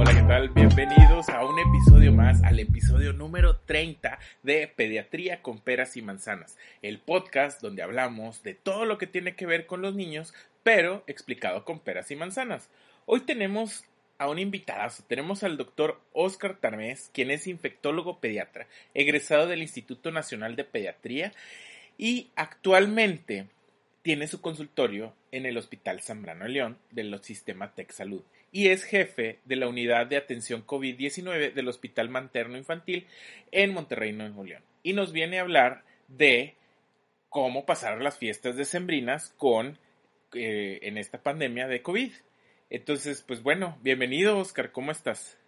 Hola, ¿qué tal? Bienvenidos a un episodio más, al episodio número 30 de Pediatría con Peras y Manzanas, el podcast donde hablamos de todo lo que tiene que ver con los niños, pero explicado con peras y manzanas. Hoy tenemos a un invitado, tenemos al doctor Oscar Tarmés, quien es infectólogo pediatra, egresado del Instituto Nacional de Pediatría y actualmente tiene su consultorio en el Hospital Zambrano León del sistema Tech Salud y es jefe de la unidad de atención COVID-19 del Hospital Materno Infantil en Monterrey, Nuevo León. Y nos viene a hablar de cómo pasar las fiestas decembrinas con eh, en esta pandemia de COVID. Entonces, pues bueno, bienvenido Oscar, ¿cómo estás?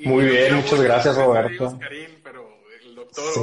Muy bien, muchas gracias Roberto.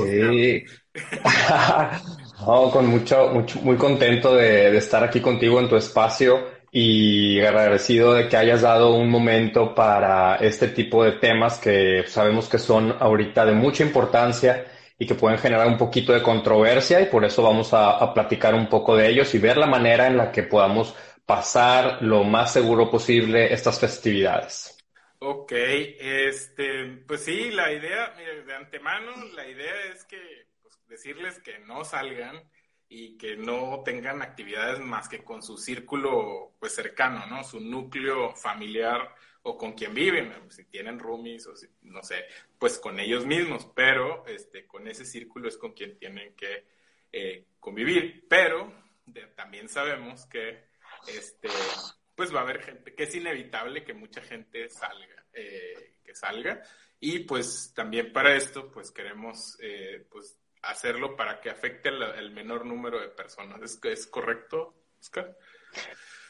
sí. con mucho, mucho, muy contento de, de estar aquí contigo en tu espacio y agradecido de que hayas dado un momento para este tipo de temas que sabemos que son ahorita de mucha importancia y que pueden generar un poquito de controversia y por eso vamos a, platicar un poco de ellos y ver la manera en la que podamos pasar lo más seguro posible estas festividades. Ok, este, pues sí, la idea, de antemano, la idea es que pues, decirles que no salgan, y que no tengan actividades más que con su círculo pues cercano, ¿no? Su núcleo familiar o con quien viven, si tienen roomies o si, no sé, pues con ellos mismos, pero este, con ese círculo es con quien tienen que eh, convivir, pero también sabemos que este, pues va a haber gente, que es inevitable que mucha gente salga, eh, que salga, y pues también para esto pues queremos eh, pues hacerlo para que afecte el, menor número de personas. ¿Es, ¿Es, correcto, Oscar?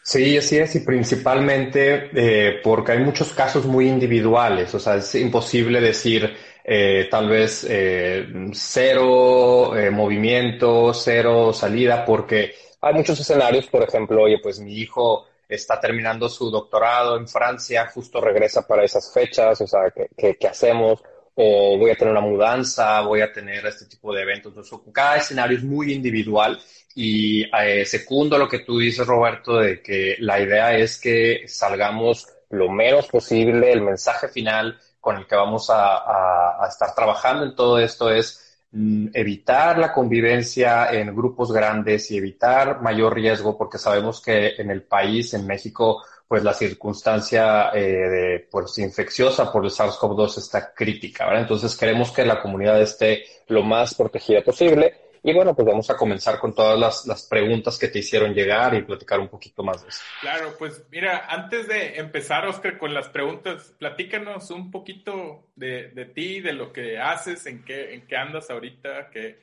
Sí, así es, y principalmente eh, porque hay muchos casos muy individuales, o sea, es imposible decir eh, tal vez eh, cero movimiento, cero salida, porque hay muchos escenarios, por ejemplo, oye, pues mi hijo está terminando su doctorado en Francia, justo regresa para esas fechas, o sea, ¿qué, qué hacemos? O voy a tener una mudanza, voy a tener este tipo de eventos. Entonces, cada escenario es muy individual y eh, segundo lo que tú dices, Roberto, de que la idea es que salgamos lo menos posible. El mensaje final con el que vamos a, a estar trabajando en todo esto es mm, evitar la convivencia en grupos grandes y evitar mayor riesgo, porque sabemos que en el país, en México, pues la circunstancia eh, de, pues, infecciosa por el SARS-CoV-2 está crítica, ¿verdad? Entonces queremos que la comunidad esté lo más protegida posible. Y bueno, pues vamos a comenzar con todas las, las, preguntas que te hicieron llegar y platicar un poquito más de eso. Claro, pues mira, antes de empezar, Oscar, con las preguntas, platícanos un poquito de, de ti, de lo que haces, en qué, en qué andas ahorita, qué,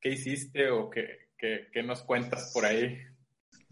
qué hiciste o qué, qué, qué nos cuentas por ahí.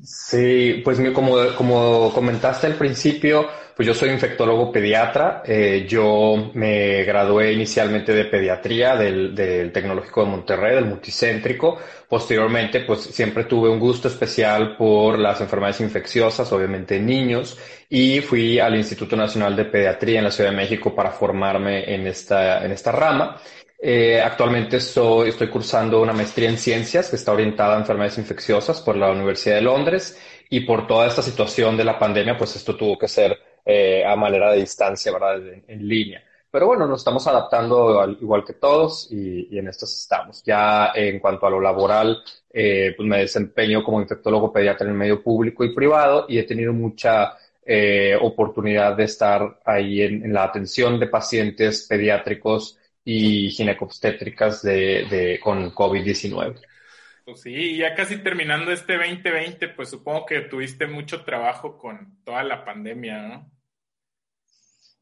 Sí, pues como, como comentaste al principio, pues yo soy infectólogo pediatra. Eh, yo me gradué inicialmente de pediatría del, del Tecnológico de Monterrey, del multicéntrico. Posteriormente, pues siempre tuve un gusto especial por las enfermedades infecciosas, obviamente en niños, y fui al Instituto Nacional de Pediatría en la Ciudad de México para formarme en esta, en esta rama. Eh, actualmente soy, estoy cursando una maestría en ciencias que está orientada a enfermedades infecciosas por la Universidad de Londres y por toda esta situación de la pandemia, pues esto tuvo que ser eh, a manera de distancia, ¿verdad? En, línea. Pero bueno, nos estamos adaptando igual que todos y, en estos estamos. Ya en cuanto a lo laboral, eh, pues me desempeño como infectólogo pediatra en el medio público y privado y he tenido mucha oportunidad de estar ahí en la atención de pacientes pediátricos y ginecobstétricas de, de, con COVID-19. Pues sí, ya casi terminando este 2020, pues supongo que tuviste mucho trabajo con toda la pandemia, ¿no?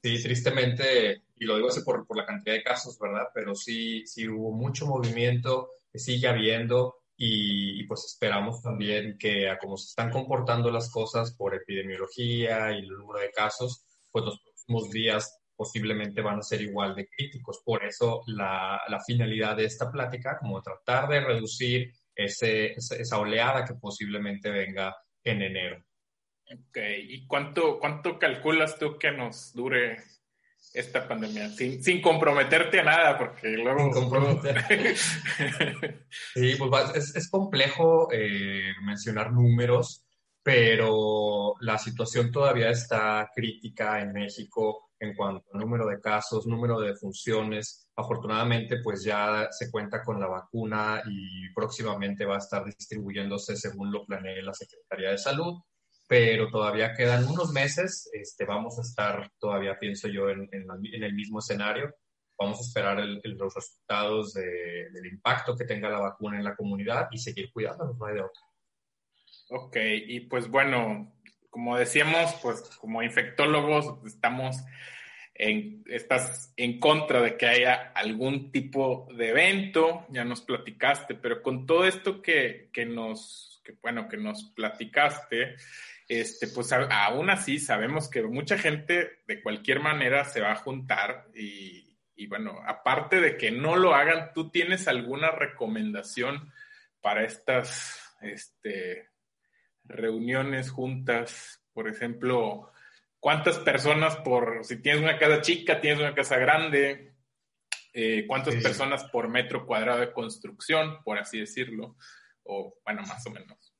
Sí, tristemente, y lo digo así por, por la cantidad de casos, ¿verdad? Pero sí, sí hubo mucho movimiento, que sigue habiendo, y, pues esperamos también que a cómo se están comportando las cosas por epidemiología y el número de casos, pues los próximos días posiblemente van a ser igual de críticos. Por eso la, la finalidad de esta plática, como tratar de reducir ese, esa oleada que posiblemente venga en enero. Ok, ¿y cuánto, cuánto calculas tú que nos dure esta pandemia? Sin, sin comprometerte a nada, porque luego... Sí, pues es, es complejo eh, mencionar números, pero la situación todavía está crítica en México en cuanto al número de casos, número de defunciones. Afortunadamente, pues ya se cuenta con la vacuna y próximamente va a estar distribuyéndose según lo planee la Secretaría de Salud pero todavía quedan unos meses, este, vamos a estar todavía, pienso yo, en, en, el mismo escenario. Vamos a esperar los resultados del impacto que tenga la vacuna en la comunidad y seguir cuidándonos, no hay de otra. Ok, y pues bueno, como decíamos, pues como infectólogos estamos en, estás en contra de que haya algún tipo de evento, ya nos platicaste, pero con todo esto que, que nos, que, bueno, que nos platicaste, este, pues aún así sabemos que mucha gente de cualquier manera se va a juntar y, y, bueno, aparte de que no lo hagan, ¿tú tienes alguna recomendación para estas este, reuniones juntas? Por ejemplo, ¿cuántas personas por, si tienes una casa chica, tienes una casa grande? Eh, ¿Cuántas personas por metro cuadrado de construcción, por así decirlo? O bueno, más o menos.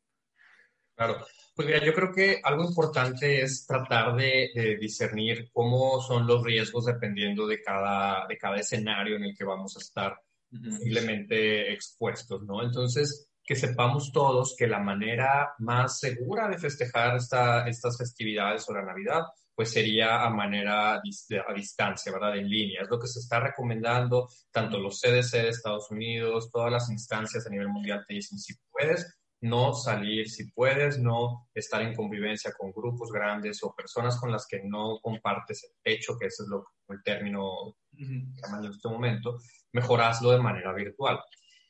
Claro. Pues mira, yo creo que algo importante es tratar de, discernir cómo son los riesgos dependiendo de cada, de cada escenario en el que vamos a estar posiblemente expuestos, ¿no? Entonces, que sepamos todos que la manera más segura de festejar esta, estas festividades o la Navidad, pues sería a manera a distancia, ¿verdad? En línea. Es lo que se está recomendando, tanto los CDC de Estados Unidos, todas las instancias a nivel mundial te dicen, si puedes, no salir si puedes, no estar en convivencia con grupos grandes o personas con las que no compartes el techo, que ese es lo, el término que llaman en este momento, mejoraslo de manera virtual.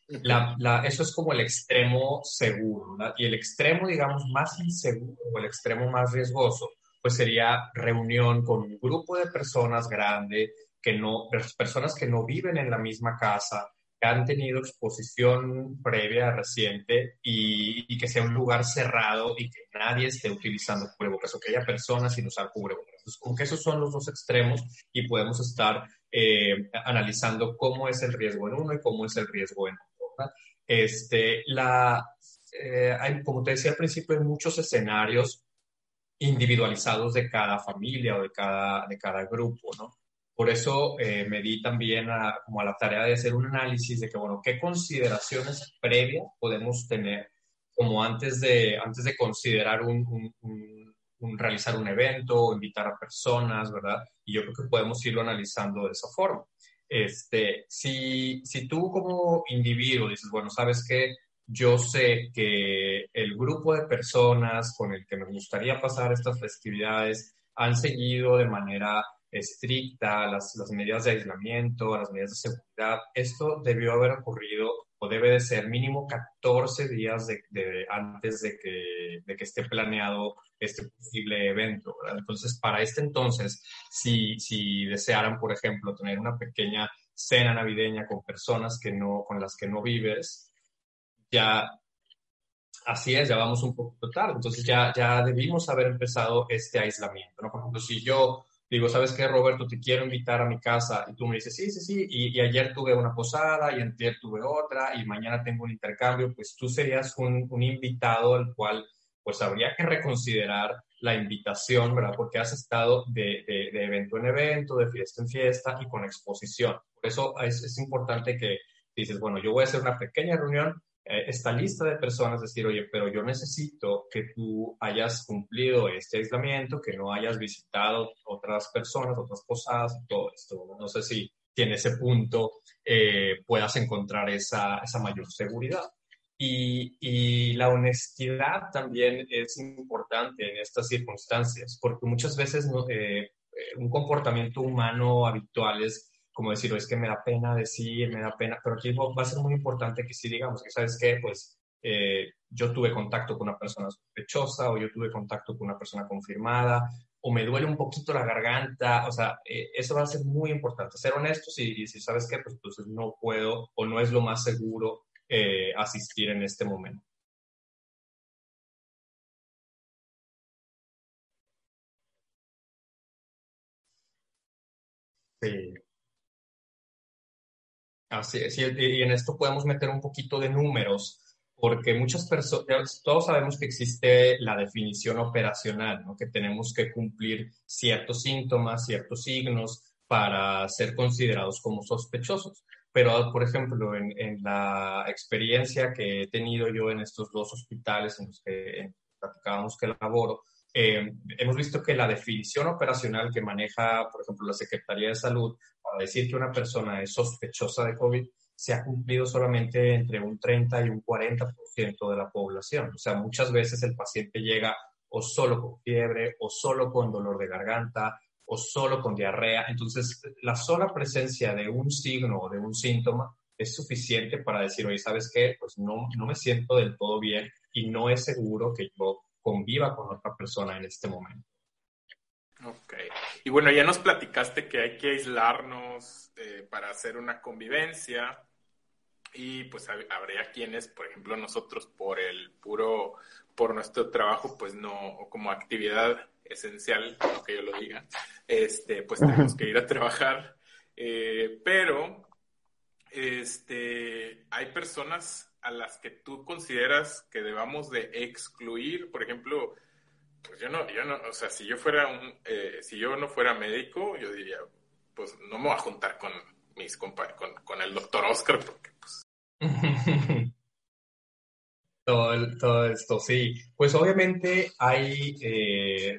Eso es como el extremo seguro, y el extremo, digamos, más inseguro o el extremo más riesgoso, pues sería reunión con un grupo de personas grande, que no, personas que no viven en la misma casa, han tenido exposición previa reciente y, que sea un lugar cerrado y que nadie esté utilizando cubrebocas o que haya personas sin usar cubrebocas. Entonces, como que esos son los dos extremos y podemos estar eh, analizando cómo es el riesgo en uno y cómo es el riesgo en otro. Este, la, eh, hay, como te decía al principio, hay muchos escenarios individualizados de cada familia o de cada, de cada grupo, ¿no? Por eso eh, me di también a, como a la tarea de hacer un análisis de que, bueno, qué consideraciones previas podemos tener como antes de, antes de considerar un, un, realizar un evento o invitar a personas, ¿verdad? Y yo creo que podemos irlo analizando de esa forma. Este, si, si tú como individuo dices, bueno, sabes que yo sé que el grupo de personas con el que me gustaría pasar estas festividades han seguido de manera estricta, las, las, medidas de aislamiento, las medidas de seguridad, esto debió haber ocurrido o debe de ser mínimo 14 días de, antes de que, de que, esté planeado este posible evento. Entonces, para este entonces, si, desearan, por ejemplo, tener una pequeña cena navideña con personas que no, con las que no vives, ya así es, ya vamos un poco tarde. Entonces ya, ya debimos haber empezado este aislamiento. ¿no? Por ejemplo, si yo digo, ¿sabes qué, Roberto? Te quiero invitar a mi casa. Y tú me dices, sí, sí, sí. Y, ayer tuve una posada, y ayer tuve otra, y mañana tengo un intercambio. Pues tú serías un, un invitado al cual, pues habría que reconsiderar la invitación, ¿verdad? Porque has estado de, de, de, evento en evento, de fiesta en fiesta y con exposición. Por eso es, es importante que dices, bueno, yo voy a hacer una pequeña reunión esta lista de personas, decir, oye, pero yo necesito que tú hayas cumplido este aislamiento, que no hayas visitado otras personas, otras posadas, todo esto. No sé si, en ese punto eh, puedas encontrar esa, esa mayor seguridad. Y, y, la honestidad también es importante en estas circunstancias, porque muchas veces eh, un comportamiento humano habitual es como decir, es que me da pena decir, me da pena, pero aquí va a ser muy importante que si digamos que, ¿sabes qué? Pues eh, yo tuve contacto con una persona sospechosa o yo tuve contacto con una persona confirmada o me duele un poquito la garganta, o sea, eh, eso va a ser muy importante, ser honestos y, si sabes qué, pues entonces no puedo o no es lo más seguro eh, asistir en este momento. Sí. Así es, y en esto podemos meter un poquito de números, porque muchas personas, todos sabemos que existe la definición operacional, ¿no? que tenemos que cumplir ciertos síntomas, ciertos signos para ser considerados como sospechosos. Pero, por ejemplo, en, en la experiencia que he tenido yo en estos dos hospitales en los que platicábamos que laboro, eh, hemos visto que la definición operacional que maneja, por ejemplo, la Secretaría de Salud para decir que una persona es sospechosa de COVID se ha cumplido solamente entre un 30 y un 40% de la población. O sea, muchas veces el paciente llega o solo con fiebre, o solo con dolor de garganta, o solo con diarrea. Entonces, la sola presencia de un signo o de un síntoma es suficiente para decir, oye, ¿sabes qué? Pues no, no me siento del todo bien y no es seguro que yo conviva con otra persona en este momento. Ok. Y bueno, ya nos platicaste que hay que aislarnos eh, para hacer una convivencia y pues habría quienes, por ejemplo, nosotros por el puro, por nuestro trabajo, pues no, o como actividad esencial, lo que yo lo diga, este, pues tenemos que ir a trabajar. Eh, pero, este, hay personas a las que tú consideras que debamos de excluir, por ejemplo, pues yo no, yo no, o sea, si yo fuera un, eh, si yo no fuera médico, yo diría, pues no me voy a juntar con mis compa con, con el doctor Oscar, porque pues... todo, todo esto, sí. Pues obviamente hay, eh,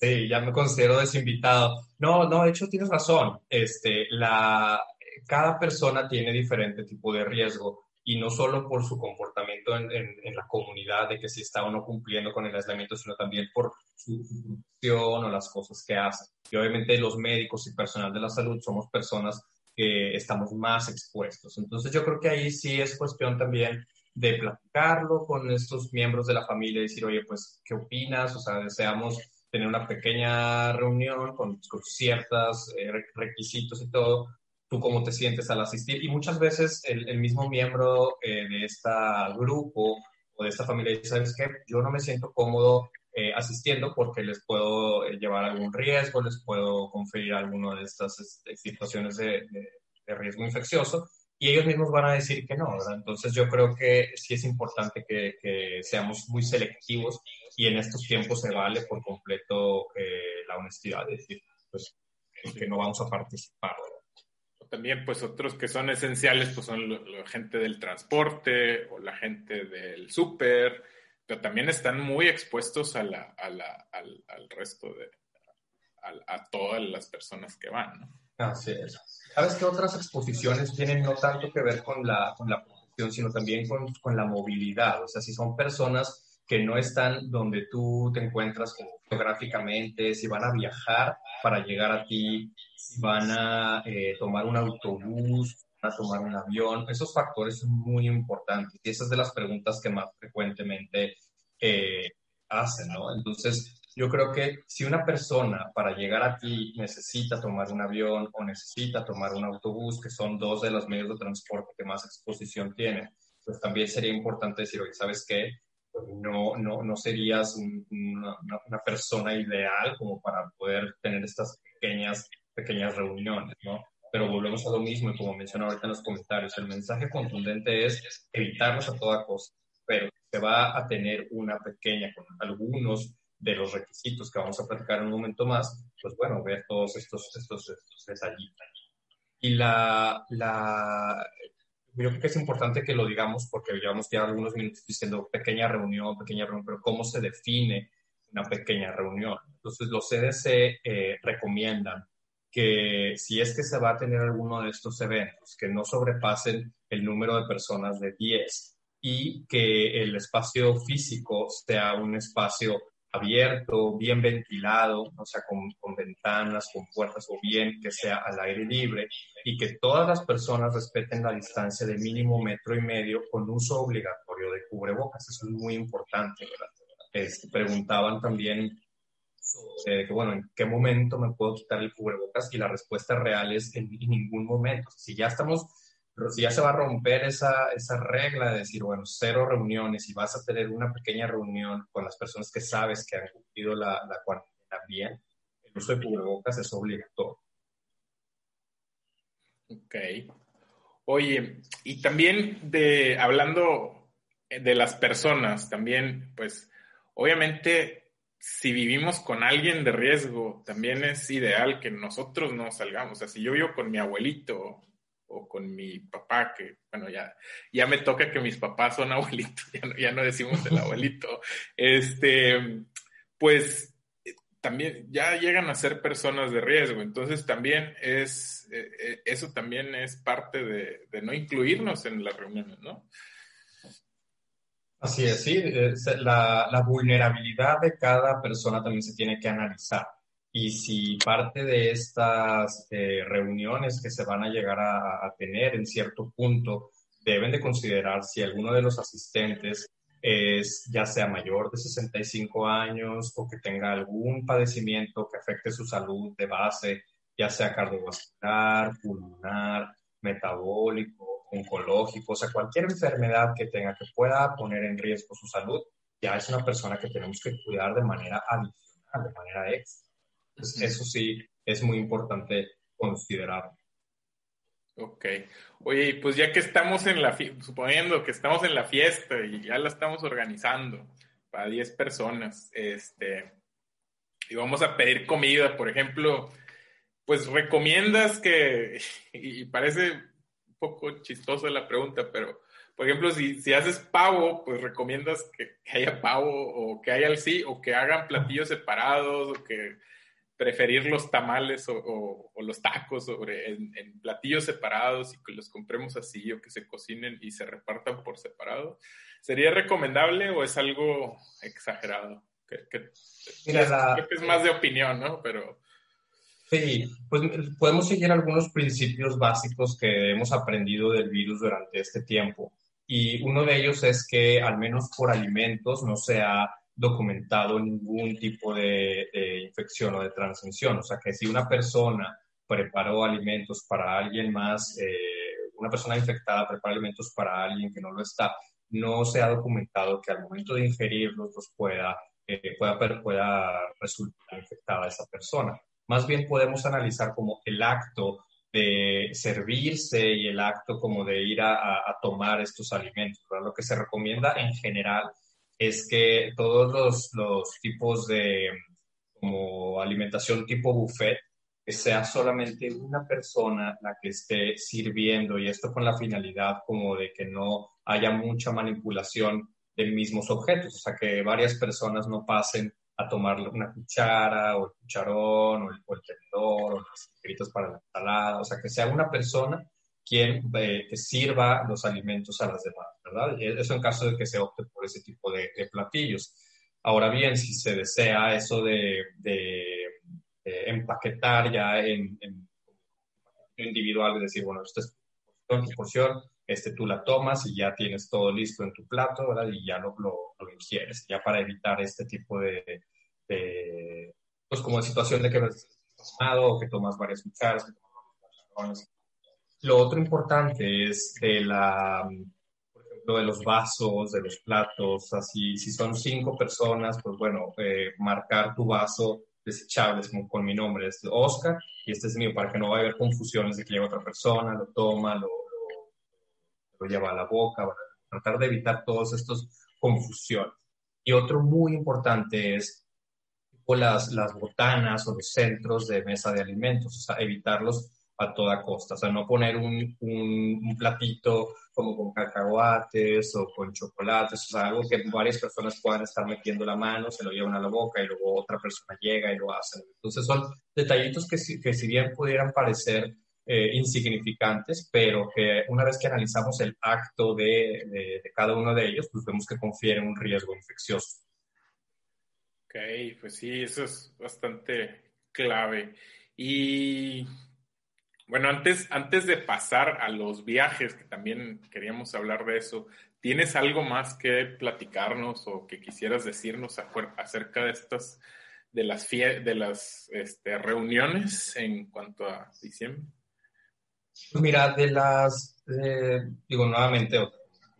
sí, ya me considero desinvitado. No, no, de hecho tienes razón. Este, la, cada persona tiene diferente tipo de riesgo y no solo por su comportamiento en, en, la comunidad, de que si está o no cumpliendo con el aislamiento, sino también por su función o las cosas que hace. Y obviamente los médicos y personal de la salud somos personas que estamos más expuestos. Entonces yo creo que ahí sí es cuestión también de platicarlo con estos miembros de la familia y decir, oye, pues, ¿qué opinas? O sea, deseamos tener una pequeña reunión con, con ciertos eh, requisitos y todo tú cómo te sientes al asistir. Y muchas veces el, mismo miembro eh, de este grupo o de esta familia dice, ¿sabes qué? Yo no me siento cómodo eh, asistiendo porque les puedo eh, llevar algún riesgo, les puedo conferir alguna de estas este, situaciones de, riesgo infeccioso. Y ellos mismos van a decir que no, ¿verdad? Entonces yo creo que sí es importante que, que seamos muy selectivos y en estos tiempos se vale por completo la honestidad, de decir, pues, que no vamos a participar, también pues otros que son esenciales pues son la gente del transporte o la gente del súper, pero también están muy expuestos a la, a la, al, al, resto de, a, a, todas las personas que van, ¿no? Así es. ¿Sabes qué otras exposiciones tienen no tanto que ver con la, con la protección, sino también con, con la movilidad? O sea, si son personas que no están donde tú te encuentras geográficamente, si van a viajar para llegar a ti, van a eh, tomar un autobús, van a tomar un avión. Esos factores son muy importantes y esas de las preguntas que más frecuentemente eh, hacen, ¿no? Entonces, yo creo que si una persona para llegar a ti necesita tomar un avión o necesita tomar un autobús, que son dos de los medios de transporte que más exposición tienen, pues también sería importante decir, oye, ¿sabes qué? Pues no, no, no serías una, una, persona ideal como para poder tener estas pequeñas, pequeñas reuniones, ¿no? Pero volvemos a lo mismo y como mencioné ahorita en los comentarios, el mensaje contundente es evitarlos a toda costa, pero se va a tener una pequeña, con algunos de los requisitos que vamos a platicar en un momento más, pues bueno, ver todos estos, estos, estos detallitos. Y la, la, yo creo que es importante que lo digamos porque llevamos ya algunos minutos diciendo pequeña reunión, pequeña reunión, pero ¿cómo se define una pequeña reunión? Entonces, los CDC eh, recomiendan que si es que se va a tener alguno de estos eventos, que no sobrepasen el número de personas de 10 y que el espacio físico sea un espacio abierto, bien ventilado, o sea, con, con, ventanas, con puertas o bien que sea al aire libre y que todas las personas respeten la distancia de mínimo metro y medio con uso obligatorio de cubrebocas. Eso es muy importante. Este, preguntaban también que, bueno, ¿en qué momento me puedo quitar el cubrebocas? Y la respuesta real es en, ningún momento. Si ya estamos si ya se va a romper esa, esa regla de decir, bueno, cero reuniones y vas a tener una pequeña reunión con las personas que sabes que han cumplido la, la cuarentena bien, el uso de cubrebocas es obligatorio. Ok. Oye, y también de hablando de las personas, también, pues, obviamente, si vivimos con alguien de riesgo, también es ideal que nosotros no salgamos. O sea, si yo vivo con mi abuelito o con mi papá, que, bueno, ya, ya me toca que mis papás son abuelitos, ya no, ya no decimos el abuelito, este, pues también ya llegan a ser personas de riesgo. Entonces también es, eh, eh, eso también es parte de, no incluirnos en las reuniones, ¿no? Así es, sí. La, vulnerabilidad de cada persona también se tiene que analizar. Y si parte de estas eh, reuniones que se van a llegar a tener en cierto punto deben de considerar si alguno de los asistentes es ya sea mayor de 65 años o que tenga algún padecimiento que afecte su salud de base, ya sea cardiovascular, pulmonar, metabólico, oncológico, o sea, cualquier enfermedad que tenga que pueda poner en riesgo su salud, ya es una persona que tenemos que cuidar de manera adicional, de manera extra. Entonces, eso sí es muy importante considerar. Ok. Oye, pues ya que estamos en la, suponiendo que estamos en la fiesta y ya la estamos organizando para 10 personas, este, y vamos a pedir comida, por ejemplo, pues recomiendas que, y parece poco chistosa la pregunta, pero por ejemplo, si, si haces pavo, pues recomiendas que, que haya pavo o que haya el sí, o que hagan platillos separados, o que preferir los tamales o, los tacos sobre, en, platillos separados y que los compremos así o que se cocinen y se repartan por separado. ¿Sería recomendable o es algo exagerado? Que, creo que es más de opinión, ¿no? Pero... Sí, pues podemos seguir algunos principios básicos que hemos aprendido del virus durante este tiempo. Y uno de ellos es que al menos por alimentos no sea documentado ningún tipo de, infección o de transmisión. O sea, que si una persona preparó alimentos para alguien más, eh, una persona infectada prepara alimentos para alguien que no lo está, no se ha documentado que al momento de ingerirlos los pueda, eh, pueda, pueda resultar infectada esa persona. Más bien podemos analizar como el acto de servirse y el acto como de ir a, tomar estos alimentos. Lo que se recomienda en general es que todos los, tipos de como alimentación tipo buffet, sea solamente una persona la que esté sirviendo y esto con la finalidad como de que no haya mucha manipulación de mismos objetos, o sea, que varias personas no pasen a tomar una cuchara o el cucharón o el, tenedor o las gritos para la ensalada, o sea, que sea una persona quien eh, sirva los alimentos a las demás, ¿verdad? Eso en caso de que se opte por ese tipo de, platillos. Ahora bien, si se desea eso de, empaquetar ya en, en, individual, es decir, bueno, esto es porción, este, tú la tomas y ya tienes todo listo en tu plato, ¿verdad? Y ya lo, lo, lo ingieres, ya para evitar este tipo de, pues como de situación de que has tomado o que tomas varias cucharas, lo otro importante es de la, por ejemplo, de los vasos, de los platos, así, si son cinco personas, pues bueno, eh, marcar tu vaso desechable, como con mi nombre, es Oscar, y este es mío, para que no vaya a haber confusiones de que llega otra persona, lo toma, lo, lo, lleva a la boca, tratar de evitar todas estas confusiones. Y otro muy importante es las, las botanas o los centros de mesa de alimentos, o sea, evitarlos a toda costa. O sea, no poner un, un, platito como con cacahuates o con chocolates, o sea, algo que varias personas puedan estar metiendo la mano, se lo llevan a la boca y luego otra persona llega y lo hace. Entonces son detallitos que, que si bien pudieran parecer eh, insignificantes, pero que una vez que analizamos el acto de, cada uno de ellos, pues vemos que confieren un riesgo infeccioso. Ok, pues sí, eso es bastante clave. Y bueno, antes, antes de pasar a los viajes, que también queríamos hablar de eso, ¿tienes algo más que platicarnos o que quisieras decirnos acerca de estas, de las, de las este, reuniones en cuanto a diciembre? Pues mira, de las, eh, digo nuevamente,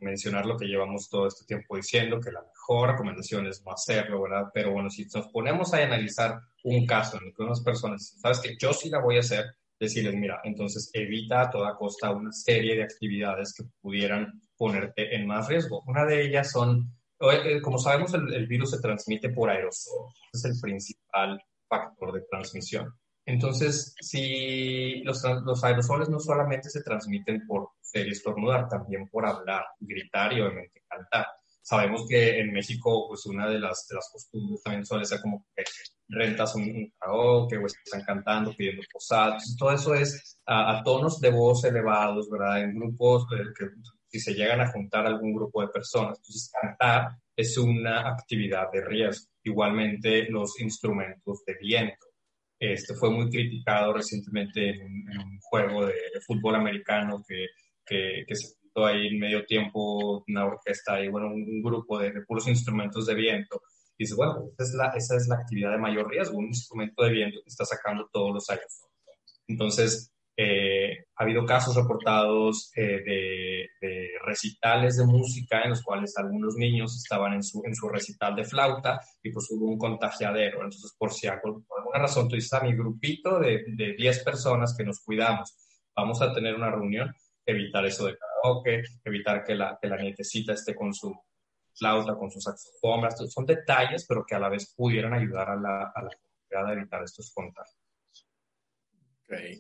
mencionar lo que llevamos todo este tiempo diciendo, que la mejor recomendación es no hacerlo, ¿verdad? Pero bueno, si nos ponemos a analizar un caso en el que unas personas, sabes que yo sí la voy a hacer, decirles, mira, entonces evita a toda costa una serie de actividades que pudieran ponerte en más riesgo. Una de ellas son, eh, como sabemos, el, virus se transmite por aerosol, es el principal factor de transmisión. Entonces, si los, los aerosoles no solamente se transmiten por estornudar, también por hablar, gritar y obviamente cantar. Sabemos que en México, pues una de las, de las costumbres también suele ser como que rentas un, un karaoke o están cantando, pidiendo posadas. todo eso es a, tonos de voz elevados, ¿verdad? En grupos eh, que si se llegan a juntar algún grupo de personas. Entonces, cantar es una actividad de riesgo. Igualmente, los instrumentos de viento. Este fue muy criticado recientemente en un, juego de, fútbol americano que, que, que se puso ahí en medio tiempo una orquesta y bueno, un, grupo de, de, puros instrumentos de viento. Y dice, bueno, esa es, la, esa es la actividad de mayor riesgo, un instrumento de viento que está sacando todos los años. Entonces, eh, ha habido casos reportados eh, de, recitales de música en los cuales algunos niños estaban en su, en su recital de flauta y pues hubo un contagiadero. Entonces, por si por alguna razón tú dices a mi grupito de, de 10 personas que nos cuidamos, vamos a tener una reunión, evitar eso de karaoke, evitar que la, que la nietecita esté con su flauta, con sus saxofón. Son detalles, pero que a la vez pudieran ayudar a la, a la comunidad a evitar estos contagios. Okay.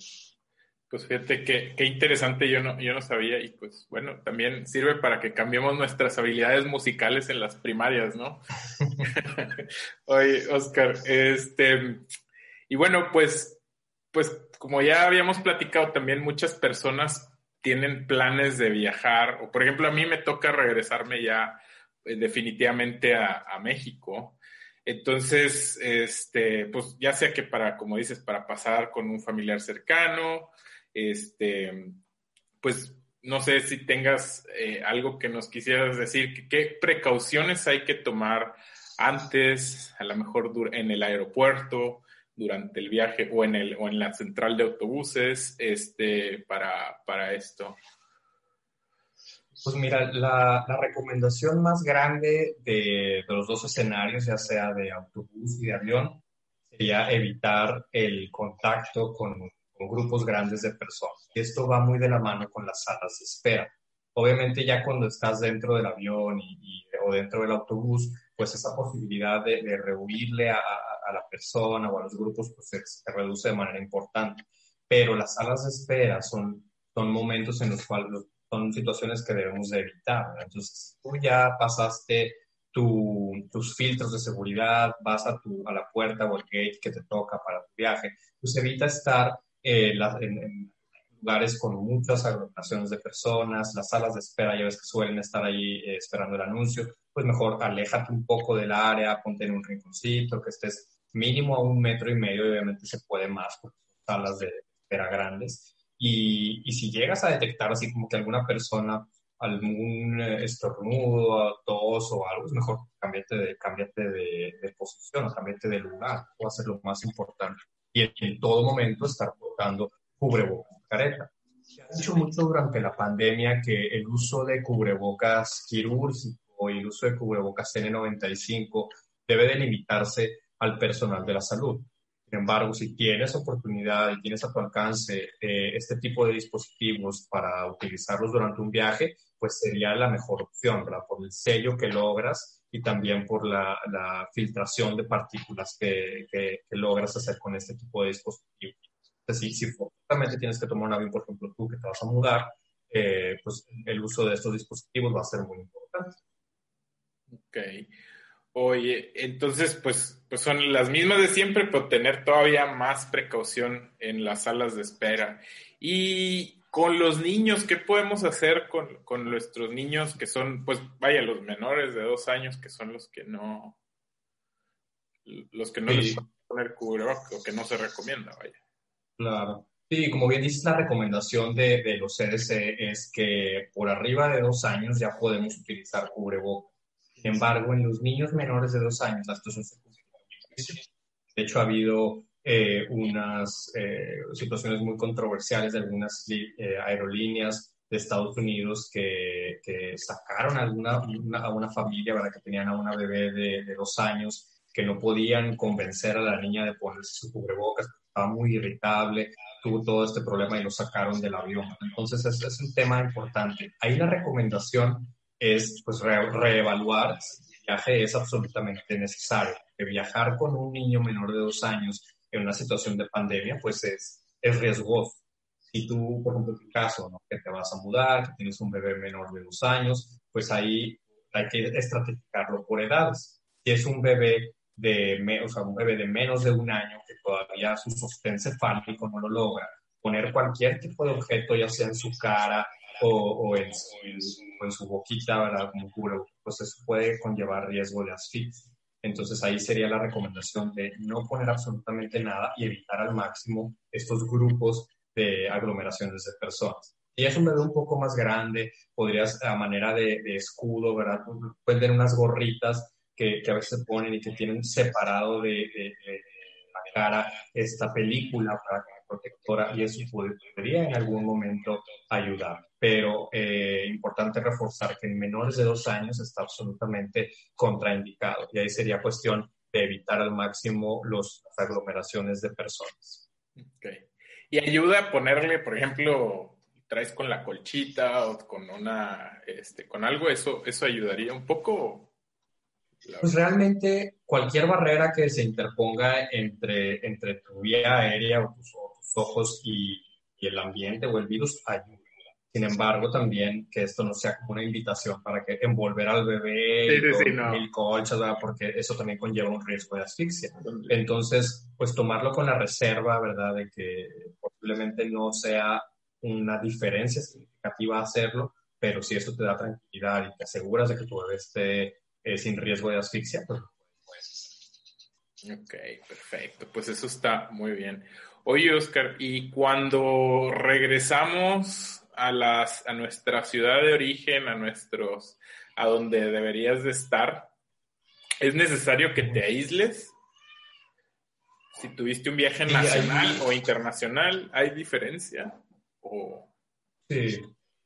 Pues fíjate que, qué interesante, yo no, yo no sabía y pues bueno, también sirve para que cambiemos nuestras habilidades musicales en las primarias, ¿no? Oye, Oscar, este, y bueno, pues, pues como ya habíamos platicado, también muchas personas tienen planes de viajar, o por ejemplo, a mí me toca regresarme ya eh, definitivamente a, a México. Entonces, este, pues ya sea que para, como dices, para pasar con un familiar cercano, este, pues no sé si tengas eh, algo que nos quisieras decir, qué precauciones hay que tomar antes, a lo mejor en el aeropuerto, durante el viaje o en, el, o en la central de autobuses este, para, para esto. Pues mira, la, la recomendación más grande de, de, los dos escenarios, ya sea de autobús y de avión, sería evitar el contacto con grupos grandes de personas. Y esto va muy de la mano con las salas de espera. Obviamente ya cuando estás dentro del avión y, o dentro del autobús, pues esa posibilidad de, de rehuirle a, a, la persona o a los grupos pues se, reduce de manera importante. Pero las salas de espera son, son momentos en los cuales son situaciones que debemos de evitar. Entonces, tú ya pasaste tu, tus filtros de seguridad, vas a, tu, a la puerta o al gate que te toca para tu viaje, pues evita estar eh, en, lugares con muchas aglomeraciones de personas, las salas de espera ya ves que suelen estar ahí eh, esperando el anuncio, pues mejor aléjate un poco del área, ponte en un rinconcito, que estés mínimo a un metro y medio, y obviamente se puede más salas de espera grandes. Y, y si llegas a detectar así como que alguna persona, algún eh, estornudo, tos o algo, es mejor cámbiate de, cámbiate de, de posición cámbiate de lugar, o hacer lo más importante y en, todo momento estar portando cubrebocas careta. Se ha dicho mucho durante la pandemia que el uso de cubrebocas quirúrgico y el uso de cubrebocas N95 debe delimitarse al personal de la salud. Sin embargo, si tienes oportunidad y tienes a tu alcance eh, este tipo de dispositivos para utilizarlos durante un viaje, pues sería la mejor opción, ¿verdad? Por el sello que logras y también por la, la filtración de partículas que, que, logras hacer con este tipo de dispositivos. Entonces, si, si tienes que tomar un avión, por ejemplo, tú que te vas a mudar, eh, pues el uso de estos dispositivos va a ser muy importante. Ok. Oye, entonces, pues, pues son las mismas de siempre, pero tener todavía más precaución en las salas de espera. Y con los niños, ¿qué podemos hacer con, con, nuestros niños que son, pues, vaya, los menores de dos años, que son los que no, los que no les pueden poner cubrebocas o que no se recomienda, vaya? Claro. Sí, como bien dices, la recomendación de, de, los CDC es que por arriba de dos años ya podemos utilizar cubrebocas. Sin embargo, en los niños menores de dos años, esto es De hecho, ha habido eh, unas eh, situaciones muy controversiales de algunas eh, aerolíneas Estados Unidos que, sacaron a, alguna, a una familia ¿verdad? que tenían a una bebé de, de, dos años que no podían convencer a la niña de ponerse su cubrebocas, estaba muy irritable, tuvo todo este problema y lo sacaron del avión. Entonces es, es un tema importante. Ahí la recomendación es pues reevaluar si el viaje es absolutamente necesario. Que viajar con un niño menor de dos años en una situación de pandemia pues es, es riesgoso. Si tú, por ejemplo, en tu caso, ¿no? que te vas a mudar, que tienes un bebé menor de dos años, pues ahí hay que estratificarlo por edades. Si es un bebé de, o sea, un bebé de menos de un año que todavía su sostén cefálico no lo logra, poner cualquier tipo de objeto, ya sea en su cara o, en, su, boquita, ¿verdad? Como cubrebocas, pues eso puede conllevar riesgo de asfixia. Entonces ahí sería la recomendación de no poner absolutamente nada y evitar al máximo estos grupos de aglomeraciones de personas. Y es un bebé un poco más grande, podrías a manera de, de escudo, ¿verdad? Tener unas gorritas que, a veces ponen y que tienen separado de, la cara esta película para protectora y eso podría en algún momento ayudar. Pero eh, importante reforzar que en menores de dos años está absolutamente contraindicado y ahí sería cuestión de evitar al máximo los, las aglomeraciones de personas. Okay. Y ayuda a ponerle, por ejemplo, traes con la colchita o con una, este, con algo, eso, eso ayudaría un poco. Pues realmente cualquier barrera que se interponga entre, entre tu vía aérea o tus, ojos y, el ambiente o el virus ayuda. Sin embargo, también que esto no sea como una invitación para que envolver al bebé sí, mil colchas, porque eso también conlleva un riesgo de asfixia. Entonces, pues tomarlo con la reserva, ¿verdad? De que posiblemente no sea una diferencia significativa hacerlo, pero si esto te da tranquilidad y te aseguras de que tu bebé esté eh, sin riesgo de asfixia, pues Ok, perfecto. Pues eso está muy bien. Oye, Oscar, y cuando regresamos a, las, a nuestra ciudad de origen, a nuestros, a donde deberías de estar, ¿es necesario que te aísles? Si tuviste un viaje nacional o internacional, ¿hay diferencia? Sí,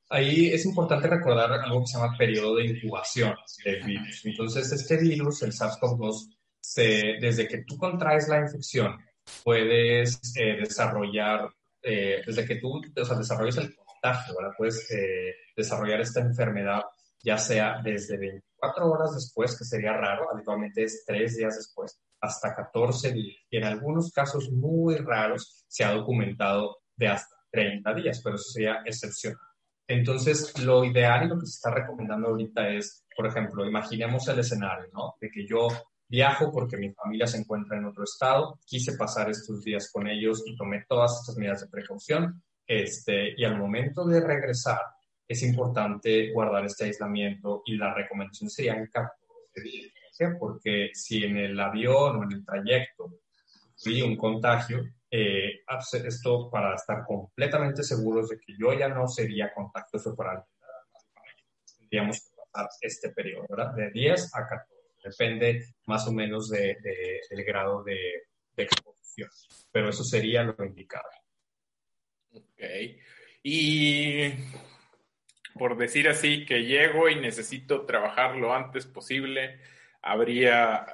Ahí es importante recordar algo que se llama periodo de incubación del virus. Entonces, este virus, el SARS-CoV-2, desde que tú contraes la infección, puedes eh, desarrollar, eh, desde que tú o sea, desarrolles el contagio, ¿verdad? puedes eh, desarrollar esta enfermedad ya sea desde 24 horas después, que sería raro, habitualmente es 3 días después, hasta 14 días. Y en algunos casos muy raros se ha documentado de hasta 30 días, pero eso sería excepcional. Entonces, lo ideal y lo que se está recomendando ahorita es, por ejemplo, imaginemos el escenario, ¿no? De que yo viajo porque mi familia se encuentra en otro estado, quise pasar estos días con ellos y tomé todas estas medidas de precaución, este, y al momento de regresar es importante guardar este aislamiento y la recomendación sería 14 días, porque si en el avión o en el trayecto fui un contagio, eh, esto para estar completamente seguros de que yo ya no sería contacto para alguien. Tendríamos que pasar este periodo, ¿verdad? De 10 a 14. Depende más o menos de, del grado de, exposición. Pero eso sería lo indicado. Ok. Y por decir así, que llego y necesito trabajar lo antes posible, habría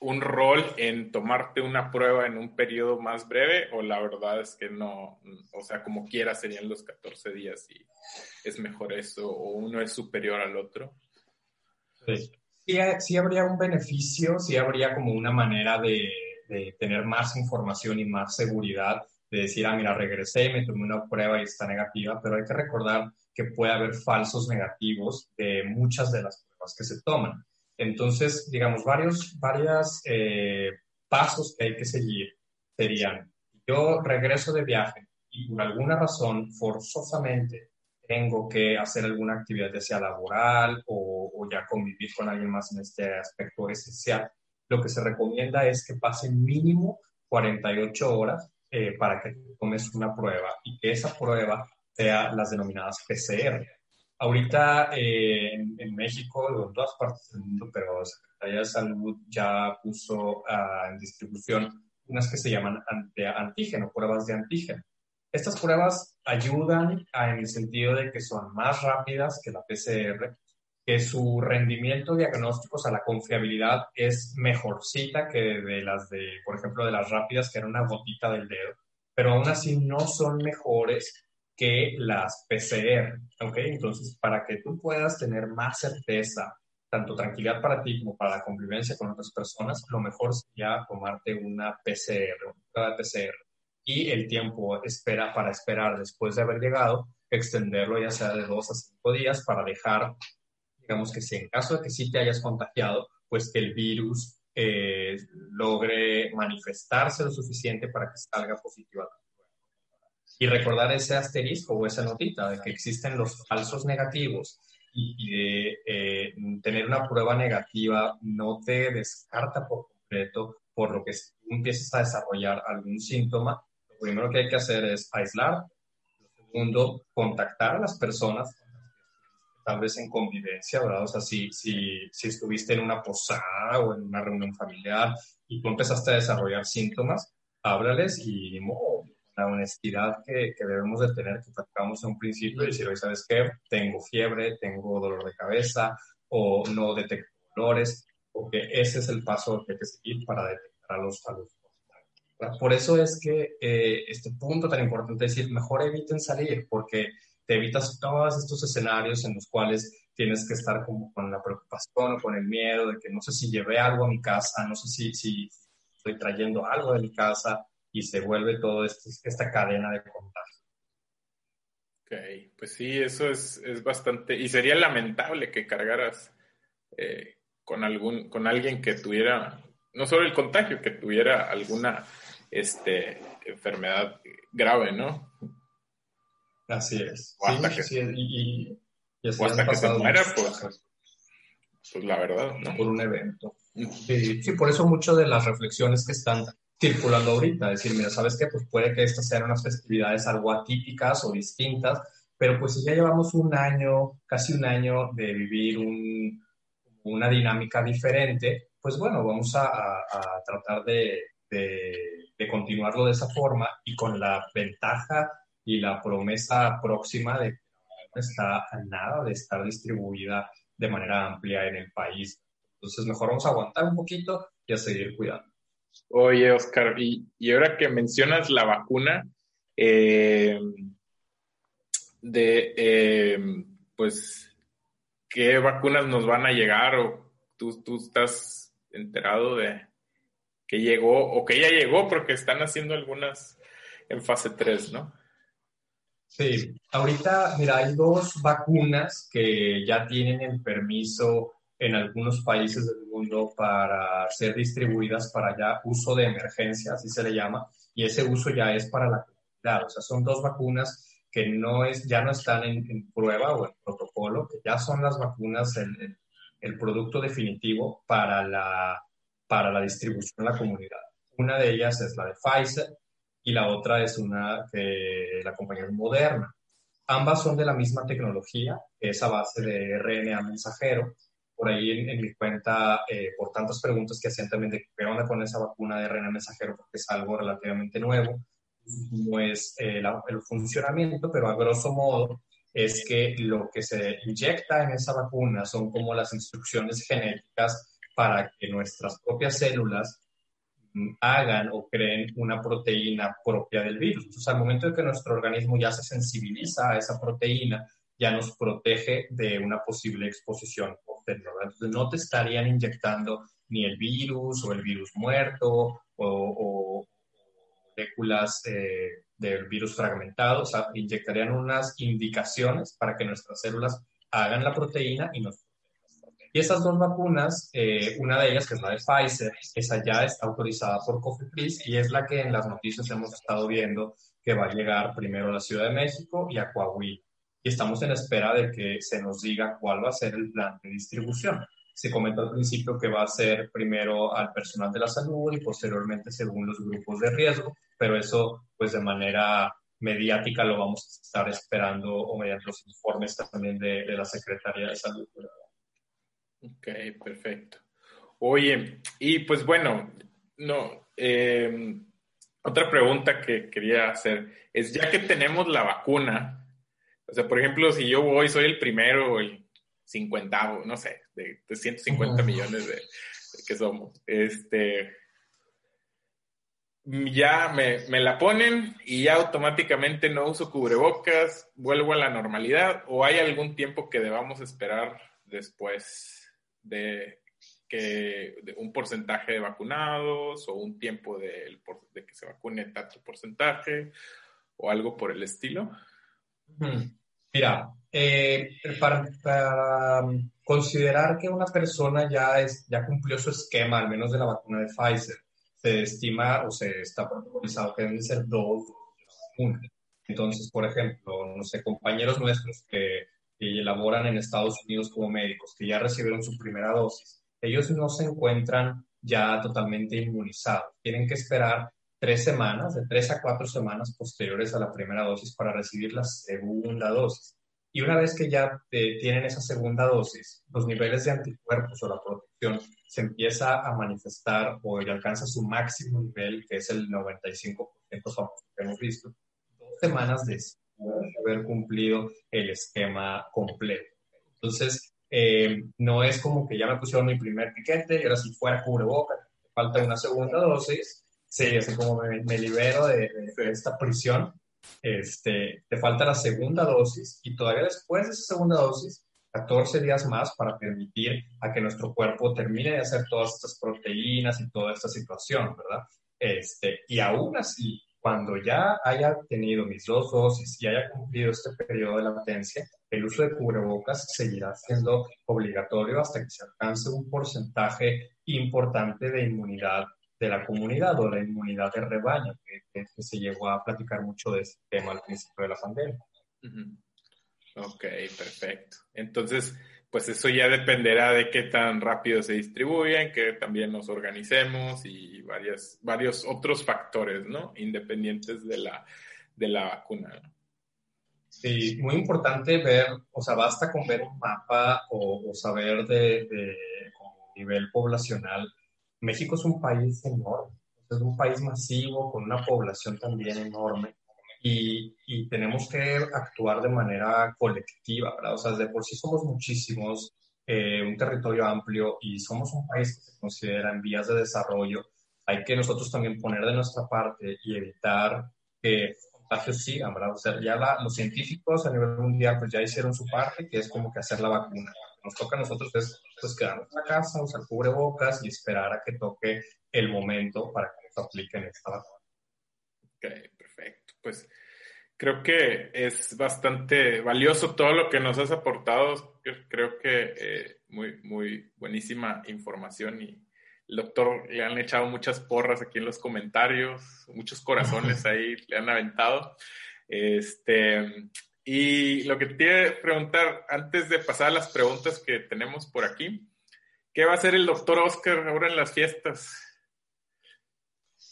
un rol en tomarte una prueba en un periodo más breve o la verdad es que no, o sea, como quiera serían los 14 días y es mejor eso o uno es superior al otro? Sí, sí, habría un beneficio, sí habría como una manera de, de, tener más información y más seguridad, de decir, ah, mira, regresé y me tomé una prueba y está negativa, pero hay que recordar que puede haber falsos negativos de muchas de las pruebas que se toman. Entonces, digamos, varios varias, eh, pasos que hay que seguir serían, yo regreso de viaje y por alguna razón forzosamente tengo que hacer alguna actividad, ya sea laboral o, ya convivir con alguien más en este aspecto esencial, lo que se recomienda es que pasen mínimo 48 horas eh, para que tomes una prueba y que esa prueba sea las denominadas PCR. Ahorita eh, en, México o en todas partes del mundo, pero Secretaría de Salud ya puso ah, en distribución unas que se llaman antígeno, pruebas de antígeno. Estas pruebas ayudan en el sentido de que son más rápidas que la PCR, que su rendimiento diagnóstico, o sea, la confiabilidad es mejorcita que de las de, por ejemplo, de las rápidas, que era una gotita del dedo, pero aún así no son mejores que las PCR, ¿ok? Entonces, para que tú puedas tener más certeza, tanto tranquilidad para ti como para la convivencia con otras personas, lo mejor sería tomarte una PCR, una prueba de PCR, y el tiempo espera para esperar después de haber llegado, extenderlo ya sea de dos a cinco días para dejar, digamos que si en caso de que sí te hayas contagiado, pues que el virus eh, logre manifestarse lo suficiente para que salga positiva y recordar ese asterisco o esa notita de que existen los falsos negativos y, de eh, tener una prueba negativa no te descarta por completo por lo que empiezas a desarrollar algún síntoma. Primero que hay que hacer es aislar. Segundo, contactar a las personas tal vez en convivencia, ¿verdad? O sea, si, si, si estuviste en una posada o en una reunión familiar y tú empezaste a desarrollar síntomas, háblales y la honestidad que, que, debemos de tener, que platicamos en un principio, y decir, oye, ¿sabes qué? Tengo fiebre, tengo dolor de cabeza, o no detecto dolores, porque ese es el paso que hay que seguir para detectar a los, a Por eso es que eh, este punto tan importante es decir, mejor eviten salir, porque te evitas todos estos escenarios en los cuales tienes que estar como con la preocupación o con el miedo de que no sé si llevé algo a mi casa, no sé si, si estoy trayendo algo de mi casa, y se vuelve toda esta cadena de contagio. Ok, pues sí, eso es, es bastante, y sería lamentable que cargaras eh, con, algún, con alguien que tuviera, no solo el contagio, que tuviera alguna este, enfermedad grave, ¿no? Así es. O hasta que, y, hasta que se muera, pues, pues, la verdad, ¿no? Por un evento. Sí, sí, por eso muchas de las reflexiones que están circulando ahorita, decir, mira, ¿sabes qué? Pues puede que estas sean unas festividades algo atípicas o distintas, pero pues si ya llevamos un año, casi un año de vivir un, una dinámica diferente, pues bueno, vamos a, a, tratar de, de, de, continuarlo de esa forma y con la ventaja y la promesa próxima de que está a nada de estar distribuida de manera amplia en el país. Entonces, mejor vamos a aguantar un poquito y a seguir cuidando. Oye, Oscar, y, ahora que mencionas la vacuna, eh, de, eh, pues, ¿qué vacunas nos van a llegar? ¿O tú, tú estás enterado de que llegó o que ya llegó? Porque están haciendo algunas en fase 3, ¿no? Sí, ahorita, mira, hay dos vacunas que ya tienen el permiso en algunos países del mundo para ser distribuidas para ya uso de emergencia, así se le llama, y ese uso ya es para la comunidad. O sea, son dos vacunas que no es, ya no están en, prueba o en protocolo, que ya son las vacunas, el, el, producto definitivo para la, para la distribución en la comunidad. Una de ellas es la de Pfizer y la otra es una que la compañía Moderna. Ambas son de la misma tecnología, esa base de RNA mensajero, por ahí en, mi cuenta eh, por tantas preguntas que hacían también de qué onda con esa vacuna de RNA mensajero, porque es algo relativamente nuevo, no es eh, el funcionamiento, pero a grosso modo es que lo que se inyecta en esa vacuna son como las instrucciones genéticas para que nuestras propias células mm, hagan o creen una proteína propia del virus. Entonces, al momento de que nuestro organismo ya se sensibiliza a esa proteína, ya nos protege de una posible exposición entonces no te estarían inyectando ni el virus o el virus muerto o, o moléculas eh, del virus fragmentado, o sea, inyectarían unas indicaciones para que nuestras células hagan la proteína y nos esas dos vacunas, eh, una de ellas, que es la de Pfizer, esa ya está autorizada por COFEPRIS y es la que en las noticias hemos estado viendo que va a llegar primero a la Ciudad de México y a Coahuila y estamos en espera de que se nos diga cuál va a ser el plan de distribución. Se comentó al principio que va a ser primero al personal de la salud y posteriormente según los grupos de riesgo, pero eso pues de manera mediática lo vamos a estar esperando o mediante los informes también de, la Secretaría de Salud. Ok, perfecto. Oye, y pues bueno, no, eh, otra pregunta que quería hacer es, ya que tenemos la vacuna, o sea, por ejemplo, si yo voy, soy el primero o el cincuentavo, no sé, de, 150 millones de, que somos, este, ya me, me, la ponen y ya automáticamente no uso cubrebocas, vuelvo a la normalidad o hay algún tiempo que debamos esperar después de que de un porcentaje de vacunados o un tiempo de, de que se vacune tanto porcentaje o algo por el estilo? Mira, eh, para, um, considerar que una persona ya, es, ya cumplió su esquema, al menos de la vacuna de Pfizer, se estima o se está protocolizado que deben ser dos vacunas. Entonces, por ejemplo, no sé, compañeros nuestros que, que elaboran en Estados Unidos como médicos, que ya recibieron su primera dosis, ellos no se encuentran ya totalmente inmunizados. Tienen que esperar tres semanas, de tres a cuatro semanas posteriores a la primera dosis para recibir la segunda dosis. Y una vez que ya eh, tienen esa segunda dosis, los niveles de anticuerpos o la protección se empieza a manifestar o ya alcanza su máximo nivel, que es el 95% que hemos visto, dos semanas después de haber cumplido el esquema completo. Entonces, eh, no es como que ya me pusieron mi primer piquete y ahora si fuera cubreboca, falta una segunda dosis. Sí, es como me, libero de, esta prisión. Este, te falta la segunda dosis y todavía después de esa segunda dosis, 14 días más para permitir a que nuestro cuerpo termine de hacer todas estas proteínas y toda esta situación, ¿verdad? Este, y aún así, cuando ya haya tenido mis dos dosis y haya cumplido este periodo de latencia, el uso de cubrebocas seguirá siendo obligatorio hasta que se alcance un porcentaje importante de inmunidad de la comunidad o la inmunidad de rebaño, que, se llegó a platicar mucho de este tema al principio de la pandemia. Ok, perfecto. Entonces, pues eso ya dependerá de qué tan rápido se distribuyen, que también nos organicemos y varias, varios otros factores, ¿no? Independientes de la, de la vacuna. Sí, muy importante ver, o sea, basta con ver un mapa o, saber de, de nivel poblacional. México es un país enorme, es un país masivo con una población también enorme y, y, tenemos que actuar de manera colectiva, ¿verdad? O sea, de por sí somos muchísimos, eh, un territorio amplio y somos un país que se considera en vías de desarrollo. Hay que nosotros también poner de nuestra parte y evitar que contagios sigan, ¿verdad? O sea, ya los científicos a nivel mundial pues ya hicieron su parte, que es como que hacer la vacuna. Nos toca a nosotros es pues quedarnos en la casa, usar cubrebocas y esperar a que toque el momento para que nos apliquen esta vacuna. Ok, perfecto. Pues creo que es bastante valioso todo lo que nos has aportado. Creo que eh, muy, muy buenísima información y el doctor le han echado muchas porras aquí en los comentarios, muchos corazones ahí le han aventado. Este, y lo que te quiero preguntar, antes de pasar a las preguntas que tenemos por aquí, ¿qué va a hacer el doctor Oscar ahora en las fiestas?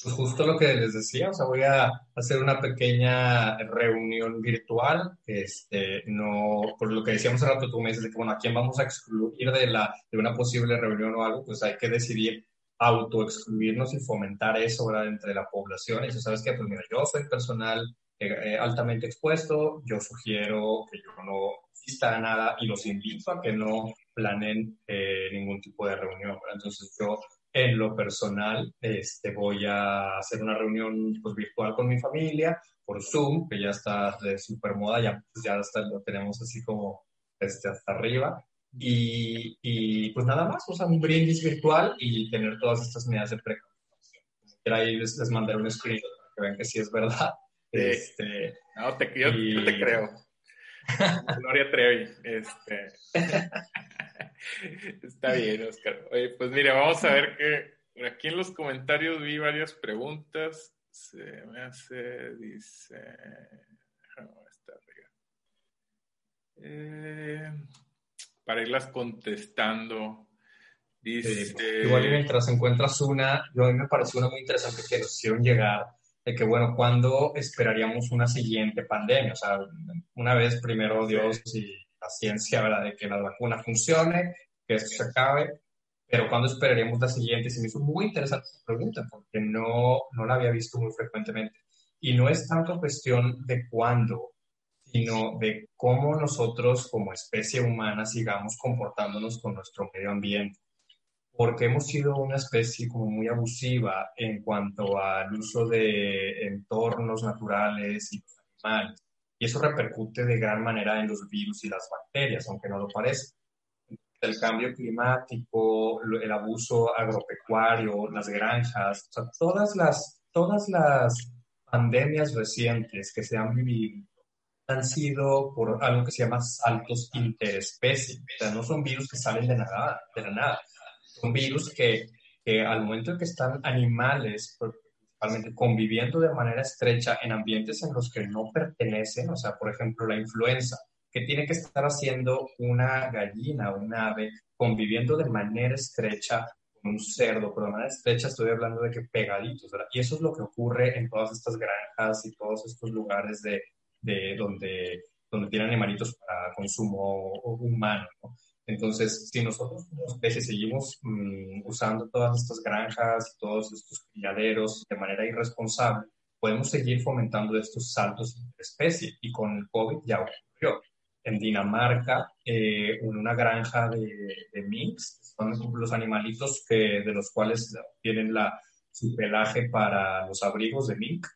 Pues justo lo que les decía, o sea, voy a hacer una pequeña reunión virtual, este, no, por lo que decíamos hace rato, tú me dices de que, bueno, ¿a quién vamos a excluir de, la, de una posible reunión o algo? Pues hay que decidir auto-excluirnos y fomentar eso, ¿verdad?, entre la población. Y eso, ¿sabes qué? Pues mira, yo soy personal eh, eh, altamente expuesto, yo sugiero que yo no asista a nada y los invito a que no planen eh, ningún tipo de reunión. Entonces yo en lo personal, este, voy a hacer una reunión pues, virtual con mi familia por Zoom, que ya está de super moda, ya, pues, ya lo tenemos así como este, hasta arriba. Y, y, pues nada más, o sea, un brindis virtual y tener todas estas medidas de precaución. Ahí les, les un screen para que vean que sí es verdad. Este, no, te, yo, yo te creo. Gloria Trevi. Este. Está bien, Oscar. Oye, pues mira, vamos a ver que aquí en los comentarios vi varias preguntas. Se me hace, dice. Eh, para irlas contestando. Dice. igual mientras encuentras una, yo a mí me pareció una muy interesante que nos hicieron llegar de que, bueno, ¿cuándo esperaríamos una siguiente pandemia? O sea, una vez primero Dios y la ciencia, ¿verdad? De que la vacuna funcione, que esto se acabe. pero ¿cuándo esperaríamos la siguiente? Se me hizo muy interesante esa pregunta porque no, no la había visto muy frecuentemente. Y no es tanto cuestión de cuándo, sino de cómo nosotros como especie humana sigamos comportándonos con nuestro medio ambiente. Porque hemos sido una especie como muy abusiva en cuanto al uso de entornos naturales y animales. Y eso repercute de gran manera en los virus y las bacterias, aunque no lo parezca el cambio climático, el abuso agropecuario, las granjas, todas las, todas las pandemias recientes que se han vivido han sido por algo que se llama saltos interespecie. O sea, no son virus que salen de, nada, de la nada. Son virus que, que al momento en que están animales, conviviendo de manera estrecha en ambientes en los que no pertenecen, o sea, por ejemplo, la influenza, que tiene que estar haciendo una gallina, un ave, conviviendo de manera estrecha con un cerdo, pero de manera estrecha estoy hablando de que pegaditos. Y eso es lo que ocurre en todas estas granjas y todos estos lugares de, de donde, donde tienen animalitos para consumo humano, ¿no? Entonces, si nosotros como especie seguimos mm, usando todas estas granjas, todos estos criaderos de manera irresponsable, podemos seguir fomentando estos saltos de especie y con el COVID ya ocurrió en Dinamarca, eh, en una granja de, de minks, son los animalitos que, de los cuales tienen la, su pelaje para los abrigos de mink.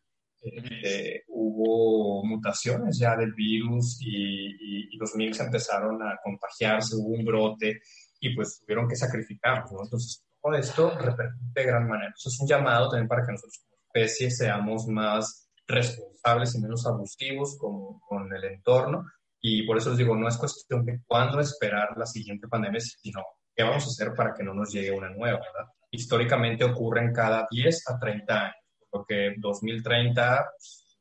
Eh, hubo mutaciones ya del virus y, y, los minks empezaron a contagiarse, hubo un brote y pues tuvieron que sacrificarlos. ¿no? Entonces, todo esto repercute de gran manera. Eso es un llamado también para que nosotros como especie seamos más responsables y menos abusivos con, con el entorno y por eso les digo, no es cuestión de cuándo esperar la siguiente pandemia, sino qué vamos a hacer para que no nos llegue una nueva, ¿verdad? Históricamente ocurren cada 10 a 30 años, porque 2030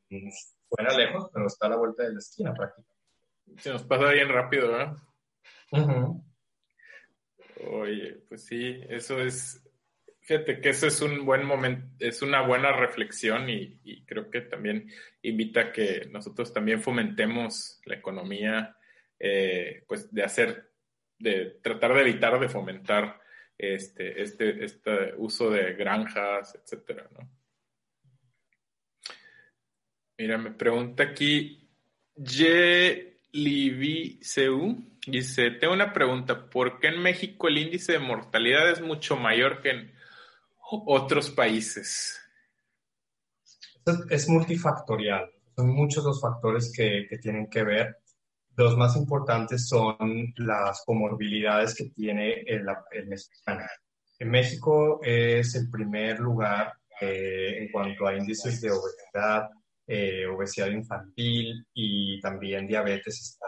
pues, fuera lejos, pero está a la vuelta de la esquina prácticamente. Se nos pasa bien rápido, ¿verdad? Oye, pues sí, eso es, Fíjate que eso es un buen momento, es una buena reflexión y, creo que también invita a que nosotros también fomentemos la economía, eh, pues de hacer, de tratar de evitar de fomentar este, este, este uso de granjas, etcétera, ¿no? Mira, me pregunta aquí, Ye Seu, dice, tengo una pregunta, ¿por qué en México el índice de mortalidad es mucho mayor que en otros países? Es multifactorial. Son muchos los factores que, tienen que ver. Los más importantes son las comorbilidades que tiene el, mexicano. En México es el primer lugar eh, en cuanto a índices de obesidad, eh, obesidad infantil y también diabetes está.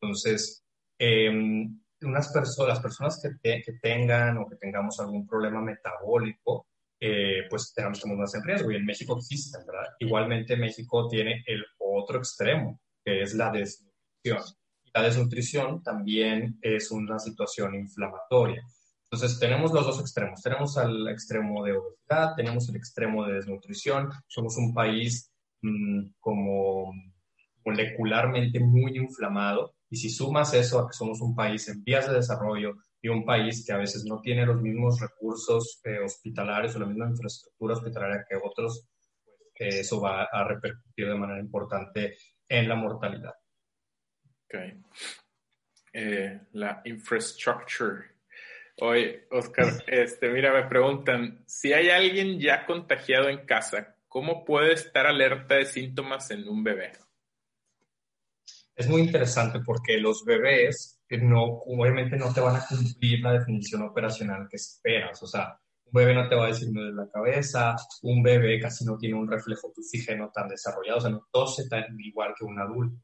Entonces, em, unas personas, las personas que, que, tengan o que tengamos algún problema metabólico, eh, pues tenemos más en riesgo. Y en México existen, ¿verdad? Igualmente México tiene el otro extremo, que es la desnutrición. La desnutrición también es una situación inflamatoria. Entonces tenemos los dos extremos. Tenemos el extremo de obesidad, tenemos el extremo de desnutrición. Somos un país mm, como molecularmente muy inflamado y si sumas eso a que somos un país en vías de desarrollo y un país que a veces no tiene los mismos recursos eh, hospitalarios o la misma infraestructura hospitalaria que otros, pues eso va a repercutir de manera importante en la mortalidad. Ok. Eh, la infrastructure. Oye, Oscar, este, mira, me preguntan, si hay alguien ya contagiado en casa, ¿cómo puede estar alerta de síntomas en un bebé? es muy interesante porque los bebés no, obviamente no te van a cumplir la definición operacional que esperas. O sea, un bebé no te va a decir de la cabeza, un bebé casi no tiene un reflejo oxígeno tan desarrollado, o sea, no tose tan igual que un adulto.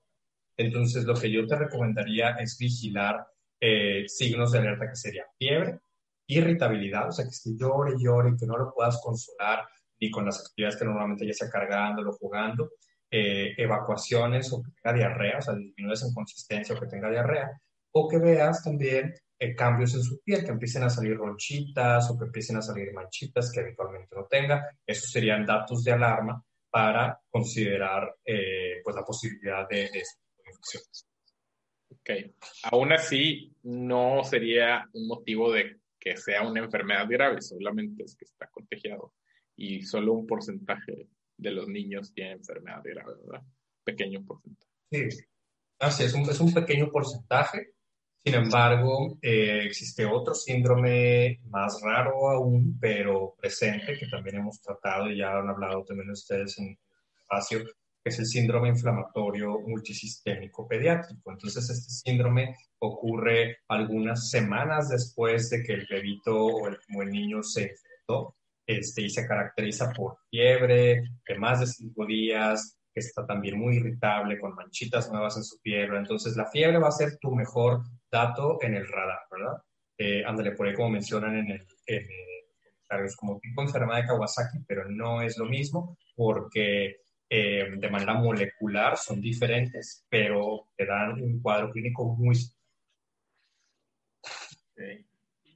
Entonces, lo que yo te recomendaría es vigilar eh, signos de alerta que sería fiebre, irritabilidad, o sea, que si llore, llore, que no lo puedas consolar ni con las actividades que normalmente ya sea cargándolo, jugando, eh, evacuaciones o que tenga diarrea, o sea, disminuyes en consistencia o que tenga diarrea, o que veas también eh, cambios en su piel, que empiecen a salir ronchitas o que empiecen a salir manchitas que habitualmente no tenga. Esos serían datos de alarma para considerar eh, pues la posibilidad de, de infecciones. Ok. Aún así, no sería un motivo de que sea una enfermedad grave, solamente es que está contagiado y solo un porcentaje de los niños tiene enfermedad grave, ¿verdad? Pequeño porcentaje. Sí, así es, un, es un pequeño porcentaje. Sin embargo, eh, existe otro síndrome más raro aún, pero presente, que también hemos tratado y ya han hablado también ustedes en el espacio, que es el síndrome inflamatorio multisistémico pediátrico. Entonces, este síndrome ocurre algunas semanas después de que el bebito o el, o el niño se infectó este, y se caracteriza por fiebre de más de cinco días, que está también muy irritable, con manchitas nuevas en su piel. Entonces, la fiebre va a ser tu mejor dato en el radar, ¿verdad? Eh, ándale, por ahí como mencionan en el, en el como tipo enfermedad de Kawasaki, pero no es lo mismo porque eh, de manera molecular son diferentes, pero te dan un cuadro clínico muy...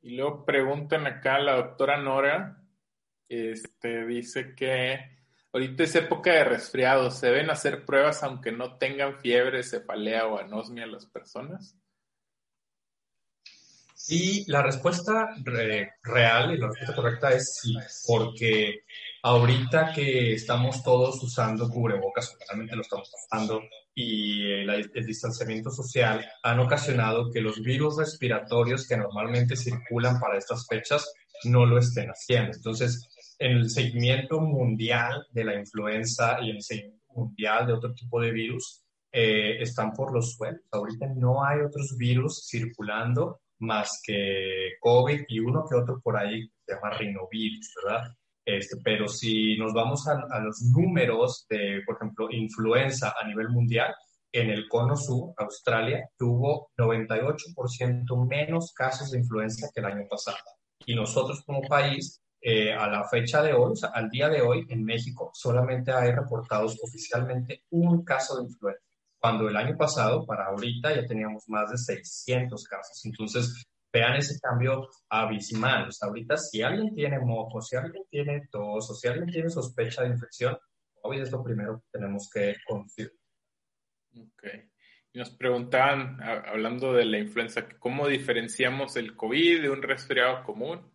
Y luego preguntan acá la doctora Nora, este, dice que ahorita es época de resfriado, ¿se deben hacer pruebas aunque no tengan fiebre, cefalea o anosmia las personas? Y la respuesta real y la respuesta correcta es sí, porque ahorita que estamos todos usando cubrebocas, realmente lo estamos usando, y el, el, distanciamiento social han ocasionado que los virus respiratorios que normalmente circulan para estas fechas no lo estén haciendo. Entonces, en el seguimiento mundial de la influenza y en el seguimiento mundial de otro tipo de virus, eh, están por los suelos. Ahorita no hay otros virus circulando más que COVID y uno que otro por ahí que se llama rinovirus, ¿verdad? Este, pero si nos vamos a, a, los números de, por ejemplo, influenza a nivel mundial, en el cono sur, Australia, tuvo 98% menos casos de influenza que el año pasado. Y nosotros como país, eh, a la fecha de hoy, o sea, al día de hoy, en México, solamente hay reportados oficialmente un caso de influenza cuando el año pasado, para ahorita, ya teníamos más de 600 casos. Entonces, vean ese cambio abismal. O sea, ahorita si alguien tiene moco, si alguien tiene tos o si alguien tiene sospecha de infección, hoy es lo primero que tenemos que confirmar. Ok. Nos preguntaban, hablando de la influenza, ¿cómo diferenciamos el COVID de un resfriado común?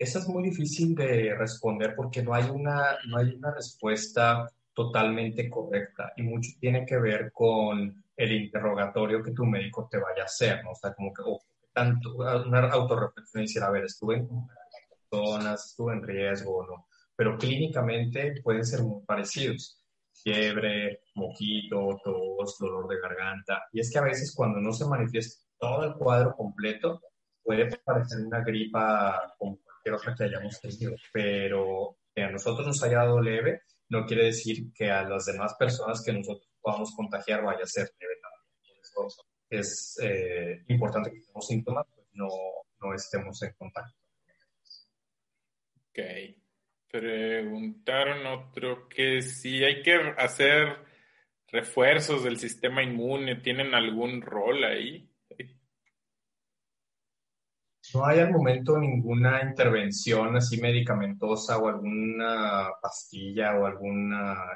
Esa es muy difícil de responder porque no hay una, no hay una respuesta totalmente correcta y mucho tiene que ver con el interrogatorio que tu médico te vaya a hacer, ¿no? O sea, como que oh, tanto, una autorreflexión y decir, a ver, estuve en personas, estuve en riesgo, ¿no? Pero clínicamente pueden ser muy parecidos. Fiebre, moquito, tos, dolor de garganta. Y es que a veces cuando no se manifiesta todo el cuadro completo, puede parecer una gripa otra que hayamos tenido, pero que a nosotros nos haya dado leve, no quiere decir que a las demás personas que nosotros podamos contagiar vaya a ser leve Por eso es eh, importante que tenemos síntomas, pues no, no estemos en contacto. Ok. Preguntaron otro que si hay que hacer refuerzos del sistema inmune, ¿tienen algún rol ahí? No hay al momento ninguna intervención así medicamentosa o alguna pastilla o algún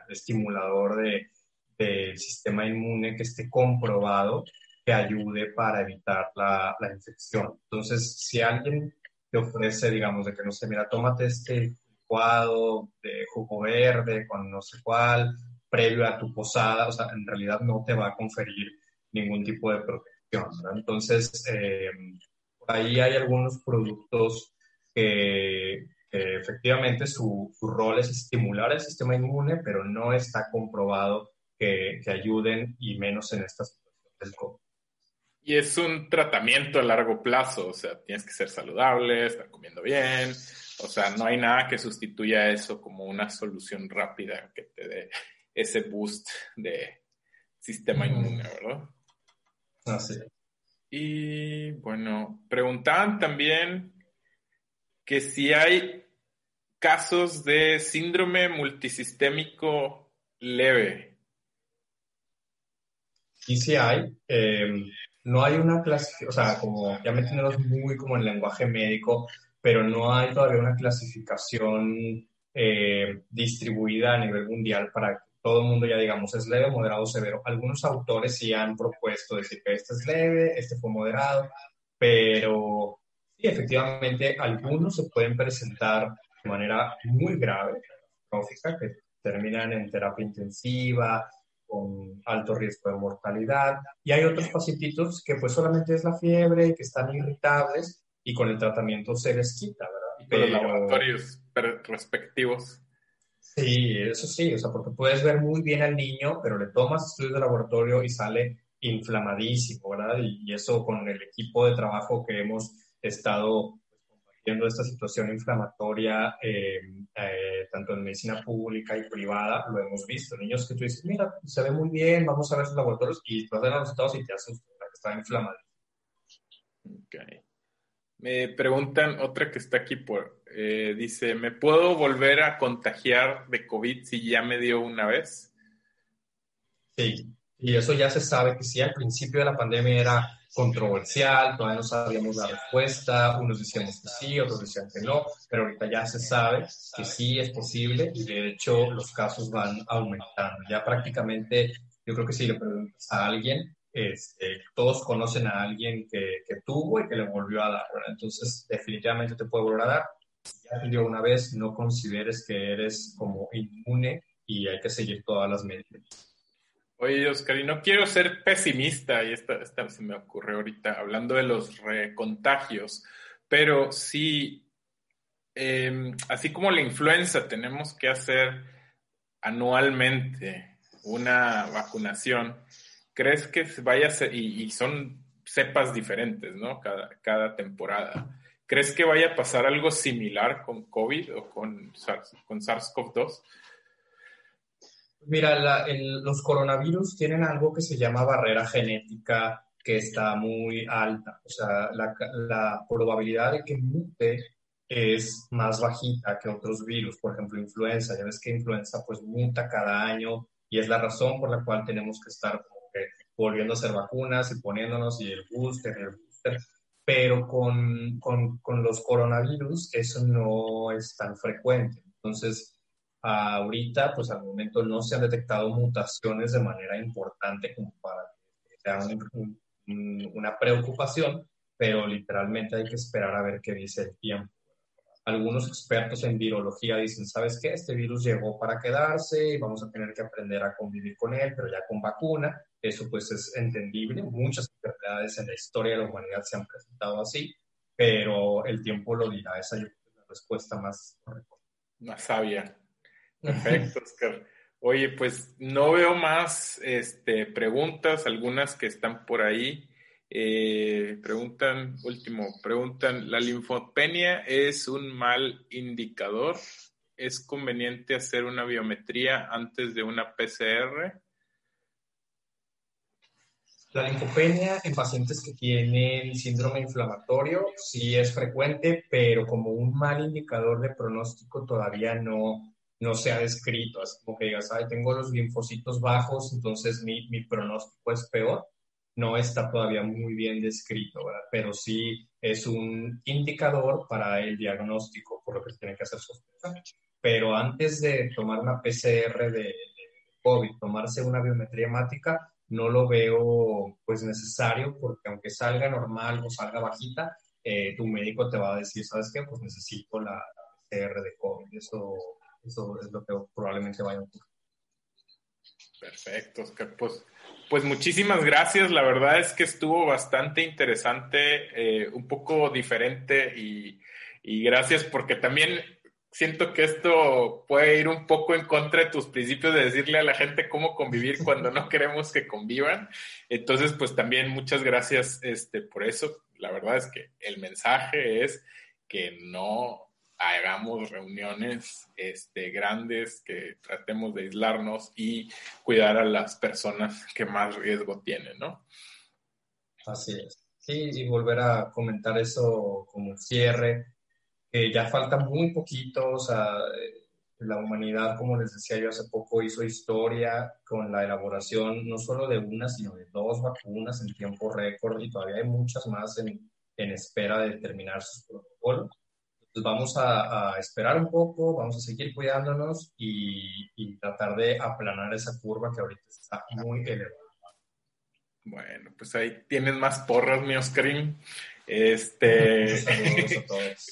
estimulador del de sistema inmune que esté comprobado que ayude para evitar la, la, infección. Entonces, si alguien te ofrece, digamos, de que no sé, mira, tómate este licuado de jugo verde con no sé cuál, previo a tu posada, o sea, en realidad no te va a conferir ningún tipo de protección. Entonces, eh, ahí hay algunos productos que, que efectivamente su, su, rol es estimular el sistema inmune, pero no está comprobado que, que ayuden y menos en esta situación del COVID. Y es un tratamiento a largo plazo, o sea, tienes que ser saludable, estar comiendo bien, o sea, no hay nada que sustituya eso como una solución rápida que te dé ese boost de sistema inmune, ¿verdad? Así es. Y bueno, preguntaban también que si hay casos de síndrome multisistémico leve. Y sí hay. Eh, no hay una clasificación, o sea, como ya metiéndonos muy como en lenguaje médico, pero no hay todavía una clasificación eh, distribuida a nivel mundial para todo el mundo ya digamos es leve, moderado, severo. Algunos autores sí han propuesto decir que este es leve, este fue moderado, pero Sí, efectivamente, algunos se pueden presentar de manera muy grave, que terminan en terapia intensiva, con alto riesgo de mortalidad, y hay otros pacientitos que pues solamente es la fiebre, y que están irritables, y con el tratamiento se les quita, ¿verdad? Pero, los laboratorios respectivos. Sí, eso sí, o sea, porque puedes ver muy bien al niño, pero le tomas estudios de laboratorio y sale inflamadísimo, ¿verdad? Y, eso con el equipo de trabajo que hemos estado compartiendo esta situación inflamatoria, eh, eh, tanto en medicina pública y privada, lo hemos visto. Niños que tú dices, mira, se ve muy bien, vamos a ver sus laboratorios y tú haces los resultados y te asustas, que está inflamado. Ok. Me preguntan, otra que está aquí por, eh, dice, ¿me puedo volver a contagiar de COVID si ya me dio una vez? Sí, y eso ya se sabe que sí, al principio de la pandemia era controversial, todavía no sabíamos la respuesta, unos decíamos que sí, otros decían que no, pero ahorita ya se sabe que sí es posible y de hecho los casos van aumentando. Ya prácticamente, yo creo que si le preguntas a alguien, este, todos conocen a alguien que, tuvo y que le volvió a dar, Entonces, definitivamente te puede volver a dar. Si ya te dio una vez, no consideres que eres como inmune y hay que seguir todas las medidas. Oye, Oscar, y no quiero ser pesimista, y esta, se me ocurrió ahorita, hablando de los recontagios, pero sí, em, así como la influenza, tenemos que hacer anualmente una vacunación ¿crees que vaya a ser, y, son cepas diferentes, ¿no? Cada, cada temporada. ¿Crees que vaya a pasar algo similar con COVID o con, SARS, con SARS-CoV-2? Mira, los coronavirus tienen algo que se llama barrera genética que está muy alta. O sea, la, la probabilidad de que mute es más bajita que otros virus. Por ejemplo, influenza. Ya ves que influenza pues muta cada año y es la razón por la cual tenemos que estar volviendo a hacer vacunas y poniéndonos y el booster, el booster. Pero con, con, con los coronavirus eso no es tan frecuente. Entonces, ahorita, pues al momento no se han detectado mutaciones de manera importante como para que sea una preocupación, pero literalmente hay que esperar a ver qué dice el tiempo algunos expertos en virología dicen, ¿sabes qué? Este virus llegó para quedarse y vamos a tener que aprender a convivir con él, pero ya con vacuna. Eso pues es entendible. Muchas enfermedades en la historia de la humanidad se han presentado así, pero el tiempo lo dirá. Esa es la respuesta más correcta. Más sabia. Perfecto, Oscar. Oye, pues no veo más este, preguntas, algunas que están por ahí. Eh, preguntan, último, preguntan, ¿la linfopenia es un mal indicador? ¿Es conveniente hacer una biometría antes de una PCR? La linfopenia en pacientes que tienen síndrome inflamatorio sí es frecuente, pero como un mal indicador de pronóstico todavía no, no se ha descrito. Es como que digas, ay, tengo los linfocitos bajos, entonces mi, mi pronóstico es peor no está todavía muy bien descrito, ¿verdad? pero sí es un indicador para el diagnóstico, por lo que se tiene que hacer sospechar. Pero antes de tomar una PCR de, COVID, tomarse una biometría hemática, no lo veo pues necesario porque aunque salga normal o salga bajita, eh, tu médico te va a decir, ¿sabes qué? Pues necesito la, PCR de COVID. Eso, eso es lo que probablemente vaya a ocurrir. Perfecto, Oscar. Pues pues muchísimas gracias. La verdad es que estuvo bastante interesante, eh, un poco diferente y, gracias porque también siento que esto puede ir un poco en contra de tus principios de decirle a la gente cómo convivir cuando no queremos que convivan. Entonces, pues también muchas gracias este, por eso. La verdad es que el mensaje es que no hagamos reuniones este, grandes, que tratemos de aislarnos y cuidar a las personas que más riesgo tienen, ¿no? Así es. Sí, y volver a comentar eso como cierre, que ya falta muy poquito, o sea, la humanidad, como les decía yo hace poco, hizo historia con la elaboración no solo de una, sino de dos vacunas en tiempo récord y todavía hay muchas más en, en espera de terminar sus protocolos vamos a, esperar un poco, vamos a seguir cuidándonos y, tratar de aplanar esa curva que ahorita está muy elevada. Bueno, pues ahí tienes más porras, mi Oscarín. Este,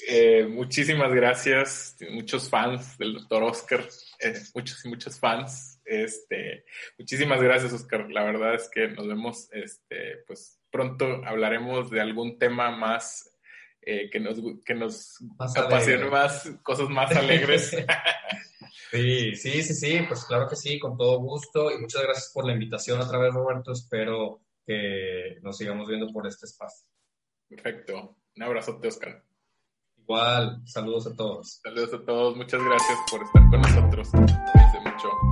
eh, muchísimas gracias, muchos fans del doctor Oscar, eh, muchos y muchos fans. Este, muchísimas gracias, Oscar. La verdad es que nos vemos, este, pues pronto hablaremos de algún tema más eh, que nos, que nos apasione más, cosas más alegres. sí, sí, sí, sí, pues claro que sí, con todo gusto. Y muchas gracias por la invitación otra vez, Roberto. Espero que nos sigamos viendo por este espacio. Perfecto. Un abrazote, Oscar. Igual, saludos a todos. Saludos a todos. Muchas gracias por estar con nosotros. Cuídense mucho.